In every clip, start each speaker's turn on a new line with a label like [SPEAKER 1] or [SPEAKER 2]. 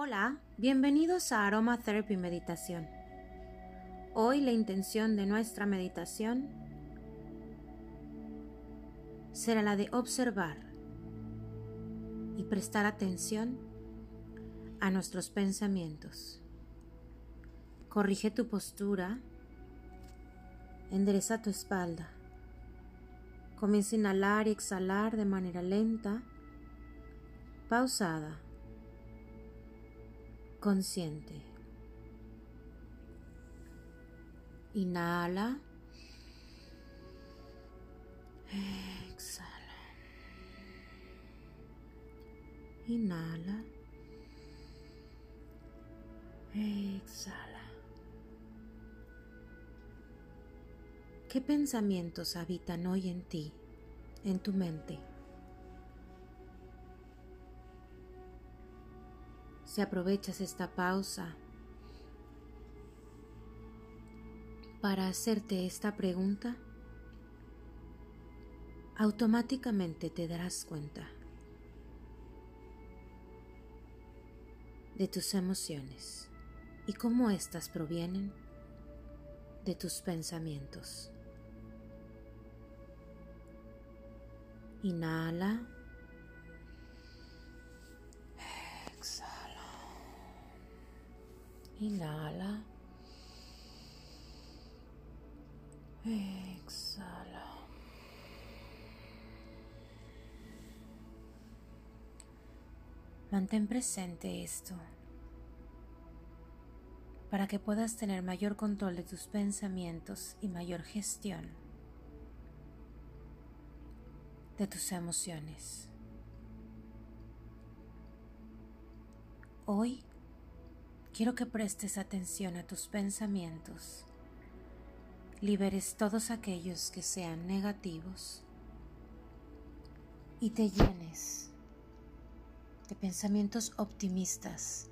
[SPEAKER 1] Hola, bienvenidos a Aroma Therapy Meditación. Hoy la intención de nuestra meditación será la de observar y prestar atención a nuestros pensamientos. Corrige tu postura, endereza tu espalda. Comienza a inhalar y exhalar de manera lenta, pausada, consciente. Inhala. Exhala. Inhala. Exhala. ¿Qué pensamientos habitan hoy en ti, en tu mente? Si aprovechas esta pausa para hacerte esta pregunta, automáticamente te darás cuenta de tus emociones y cómo éstas provienen de tus pensamientos. Inhala. Inhala. Exhala. Mantén presente esto para que puedas tener mayor control de tus pensamientos y mayor gestión de tus emociones. Hoy quiero que prestes atención a tus pensamientos, liberes todos aquellos que sean negativos y te llenes de pensamientos optimistas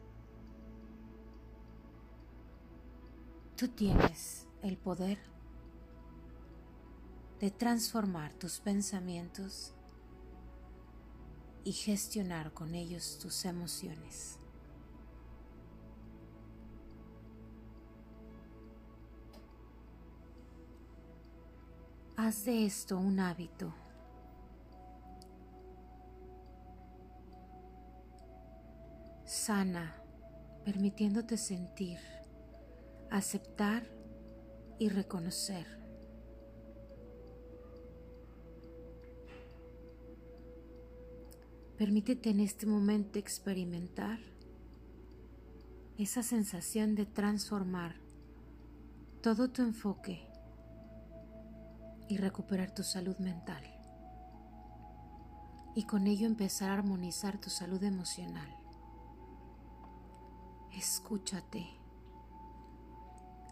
[SPEAKER 1] Tú tienes el poder de transformar tus pensamientos y gestionar con ellos tus emociones. Haz de esto un hábito. Sana, permitiéndote sentir aceptar y reconocer. Permítete en este momento experimentar esa sensación de transformar todo tu enfoque y recuperar tu salud mental. Y con ello empezar a armonizar tu salud emocional. Escúchate.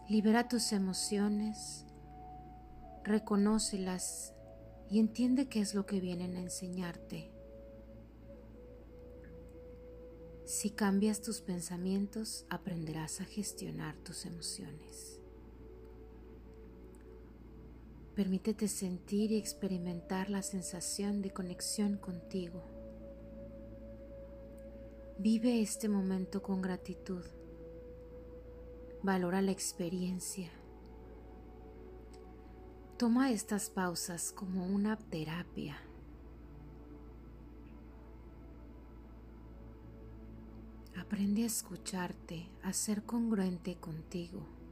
[SPEAKER 1] Libera tus emociones, reconócelas y entiende qué es lo que vienen a enseñarte. Si cambias tus pensamientos, aprenderás a gestionar tus emociones. Permítete sentir y experimentar la sensación de conexión contigo. Vive este momento con gratitud. Valora la experiencia. Toma estas pausas como una terapia. Aprende a escucharte, a ser congruente contigo.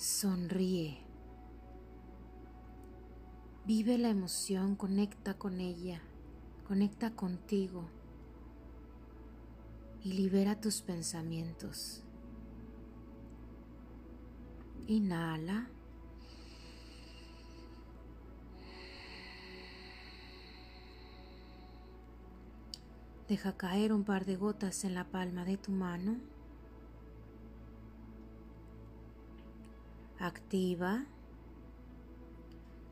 [SPEAKER 1] Sonríe. Vive la emoción, conecta con ella, conecta contigo y libera tus pensamientos. Inhala. Deja caer un par de gotas en la palma de tu mano. Activa.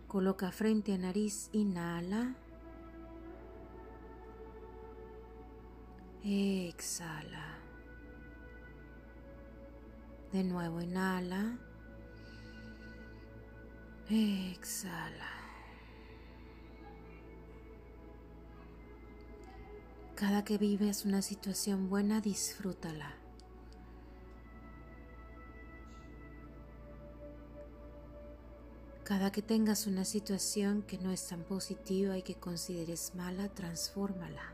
[SPEAKER 1] Coloca frente a nariz, inhala. Exhala. De nuevo inhala. Exhala. Cada que vives una situación buena, disfrútala. Cada que tengas una situación que no es tan positiva y que consideres mala, transfórmala.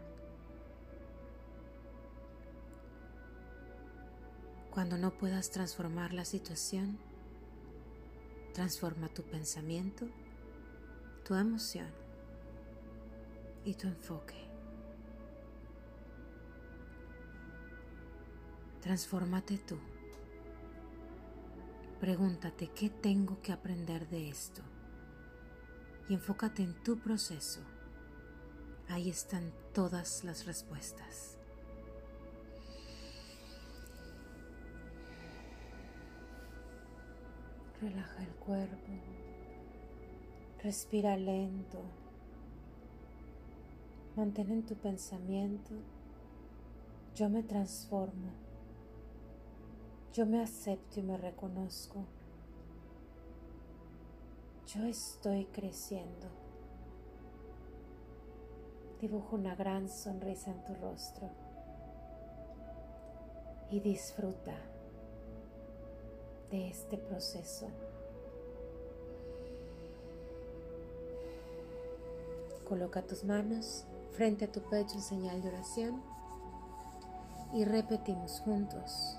[SPEAKER 1] Cuando no puedas transformar la situación, transforma tu pensamiento, tu emoción y tu enfoque. Transfórmate tú. Pregúntate qué tengo que aprender de esto y enfócate en tu proceso. Ahí están todas las respuestas. Relaja el cuerpo. Respira lento. Mantén en tu pensamiento. Yo me transformo. Yo me acepto y me reconozco. Yo estoy creciendo. Dibujo una gran sonrisa en tu rostro y disfruta de este proceso. Coloca tus manos frente a tu pecho en señal de oración y repetimos juntos.